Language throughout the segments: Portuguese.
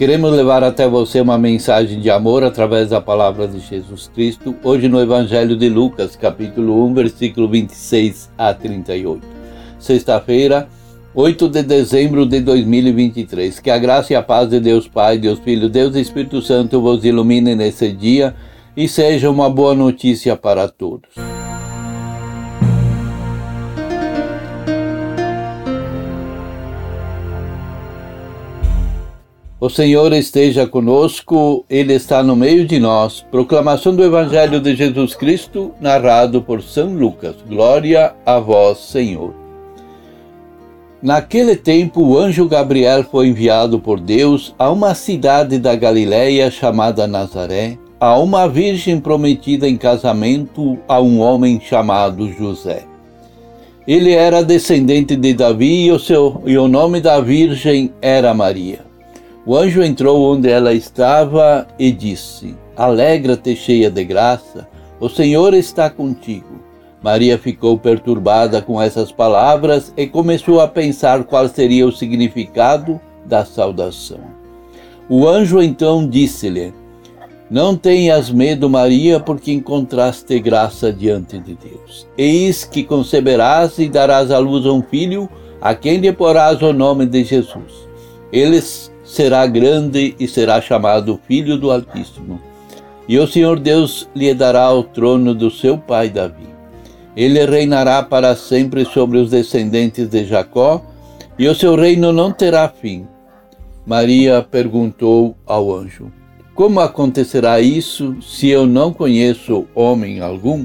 Queremos levar até você uma mensagem de amor através da palavra de Jesus Cristo, hoje no Evangelho de Lucas, capítulo 1, versículo 26 a 38. Sexta-feira, 8 de dezembro de 2023. Que a graça e a paz de Deus Pai, Deus Filho, Deus Espírito Santo vos ilumine nesse dia e seja uma boa notícia para todos. O Senhor esteja conosco, Ele está no meio de nós. Proclamação do Evangelho de Jesus Cristo, narrado por São Lucas. Glória a vós, Senhor. Naquele tempo, o anjo Gabriel foi enviado por Deus a uma cidade da Galiléia chamada Nazaré, a uma virgem prometida em casamento a um homem chamado José. Ele era descendente de Davi e o, seu, e o nome da virgem era Maria. O anjo entrou onde ela estava e disse: Alegra-te, cheia de graça, o Senhor está contigo. Maria ficou perturbada com essas palavras e começou a pensar qual seria o significado da saudação. O anjo então disse-lhe: Não tenhas medo, Maria, porque encontraste graça diante de Deus. Eis que conceberás e darás à luz um filho, a quem lhe porás o nome de Jesus. Eles será grande e será chamado Filho do Altíssimo. E o Senhor Deus lhe dará o trono do seu pai Davi. Ele reinará para sempre sobre os descendentes de Jacó, e o seu reino não terá fim. Maria perguntou ao anjo: Como acontecerá isso se eu não conheço homem algum?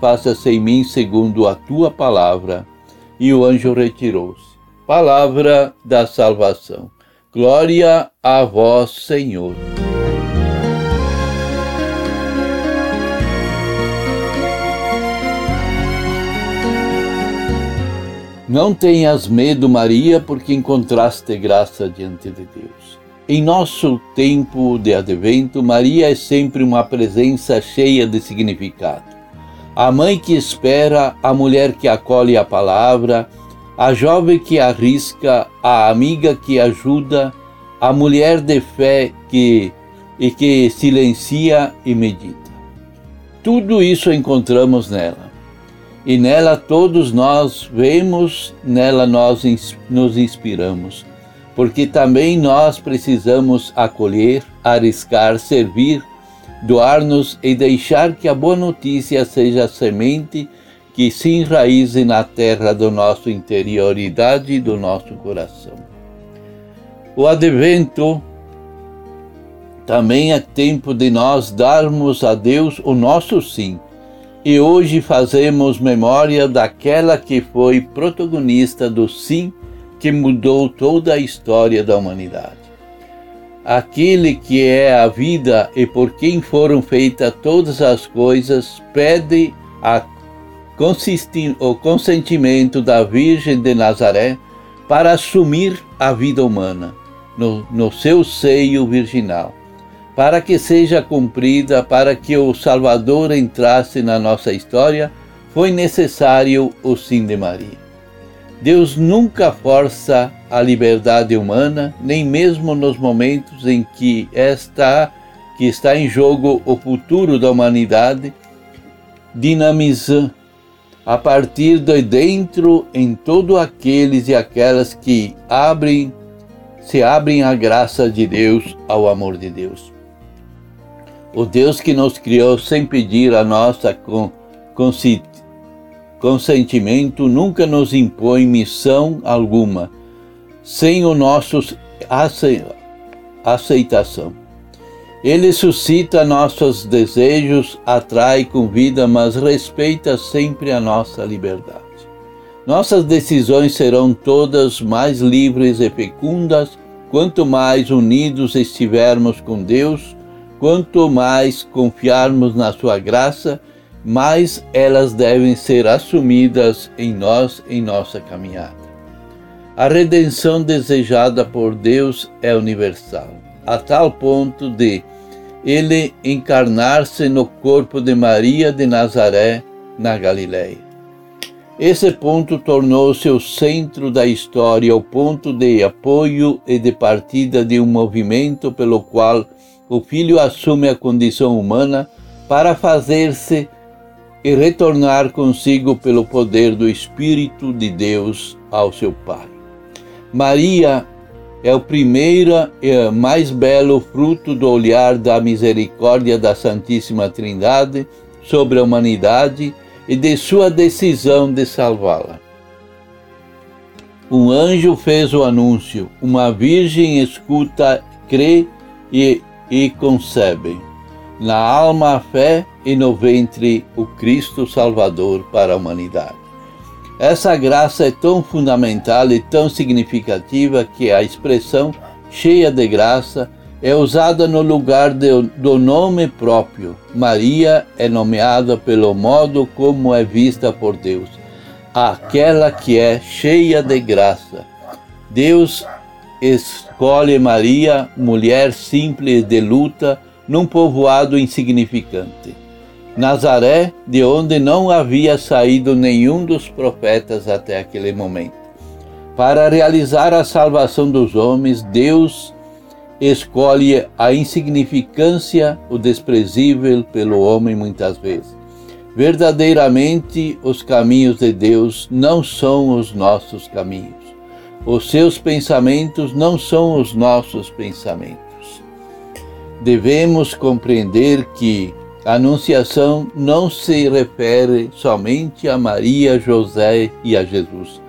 faça-se em mim segundo a tua palavra. E o anjo retirou-se. Palavra da salvação. Glória a vós, Senhor. Não tenhas medo, Maria, porque encontraste graça diante de Deus. Em nosso tempo de advento, Maria é sempre uma presença cheia de significado a mãe que espera, a mulher que acolhe a palavra, a jovem que arrisca, a amiga que ajuda, a mulher de fé que e que silencia e medita. Tudo isso encontramos nela. E nela todos nós vemos, nela nós nos inspiramos, porque também nós precisamos acolher, arriscar, servir doar-nos e deixar que a boa notícia seja a semente que se enraize na terra do nosso interioridade e do nosso coração. O advento também é tempo de nós darmos a Deus o nosso sim. E hoje fazemos memória daquela que foi protagonista do sim que mudou toda a história da humanidade aquele que é a vida e por quem foram feitas todas as coisas, pede a o consentimento da Virgem de Nazaré para assumir a vida humana no, no seu seio virginal, para que seja cumprida, para que o Salvador entrasse na nossa história, foi necessário o sim de Maria. Deus nunca força a liberdade humana, nem mesmo nos momentos em que está que está em jogo o futuro da humanidade, dinamiza a partir de dentro em todos aqueles e aquelas que abrem se abrem à graça de Deus, ao amor de Deus. O Deus que nos criou sem pedir a nossa consentimento nunca nos impõe missão alguma, sem o nosso aceitação. Ele suscita nossos desejos, atrai, convida, mas respeita sempre a nossa liberdade. Nossas decisões serão todas mais livres e fecundas quanto mais unidos estivermos com Deus, quanto mais confiarmos na Sua graça, mais elas devem ser assumidas em nós em nossa caminhada. A redenção desejada por Deus é universal a tal ponto de ele encarnar-se no corpo de Maria de Nazaré, na Galiléia. Esse ponto tornou-se o centro da história, o ponto de apoio e de partida de um movimento pelo qual o Filho assume a condição humana para fazer-se e retornar consigo pelo poder do Espírito de Deus ao seu Pai. Maria é o primeiro e mais belo fruto do olhar da misericórdia da Santíssima Trindade sobre a humanidade e de sua decisão de salvá-la. Um anjo fez o anúncio, uma virgem escuta, crê e, e concebe. Na alma a fé e no ventre o Cristo Salvador para a humanidade. Essa graça é tão fundamental e tão significativa que a expressão cheia de graça é usada no lugar de, do nome próprio. Maria é nomeada pelo modo como é vista por Deus, aquela que é cheia de graça. Deus escolhe Maria, mulher simples de luta, num povoado insignificante. Nazaré, de onde não havia saído nenhum dos profetas até aquele momento. Para realizar a salvação dos homens, Deus escolhe a insignificância, o desprezível pelo homem muitas vezes. Verdadeiramente, os caminhos de Deus não são os nossos caminhos. Os seus pensamentos não são os nossos pensamentos. Devemos compreender que a Anunciação não se refere somente a Maria, José e a Jesus,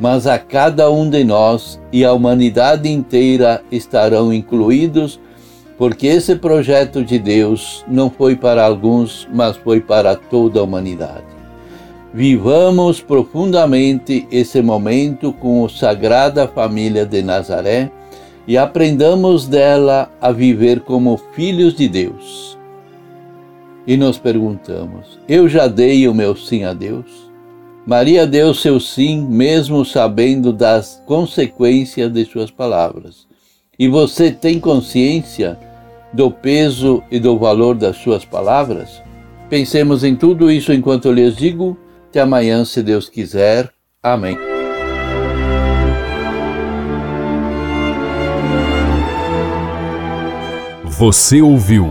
mas a cada um de nós e a humanidade inteira estarão incluídos, porque esse projeto de Deus não foi para alguns, mas foi para toda a humanidade. Vivamos profundamente esse momento com a Sagrada Família de Nazaré e aprendamos dela a viver como filhos de Deus e nos perguntamos: eu já dei o meu sim a Deus? Maria deu seu sim, mesmo sabendo das consequências de suas palavras. E você tem consciência do peso e do valor das suas palavras? Pensemos em tudo isso enquanto eu lhes digo. Até amanhã, se Deus quiser. Amém. Você ouviu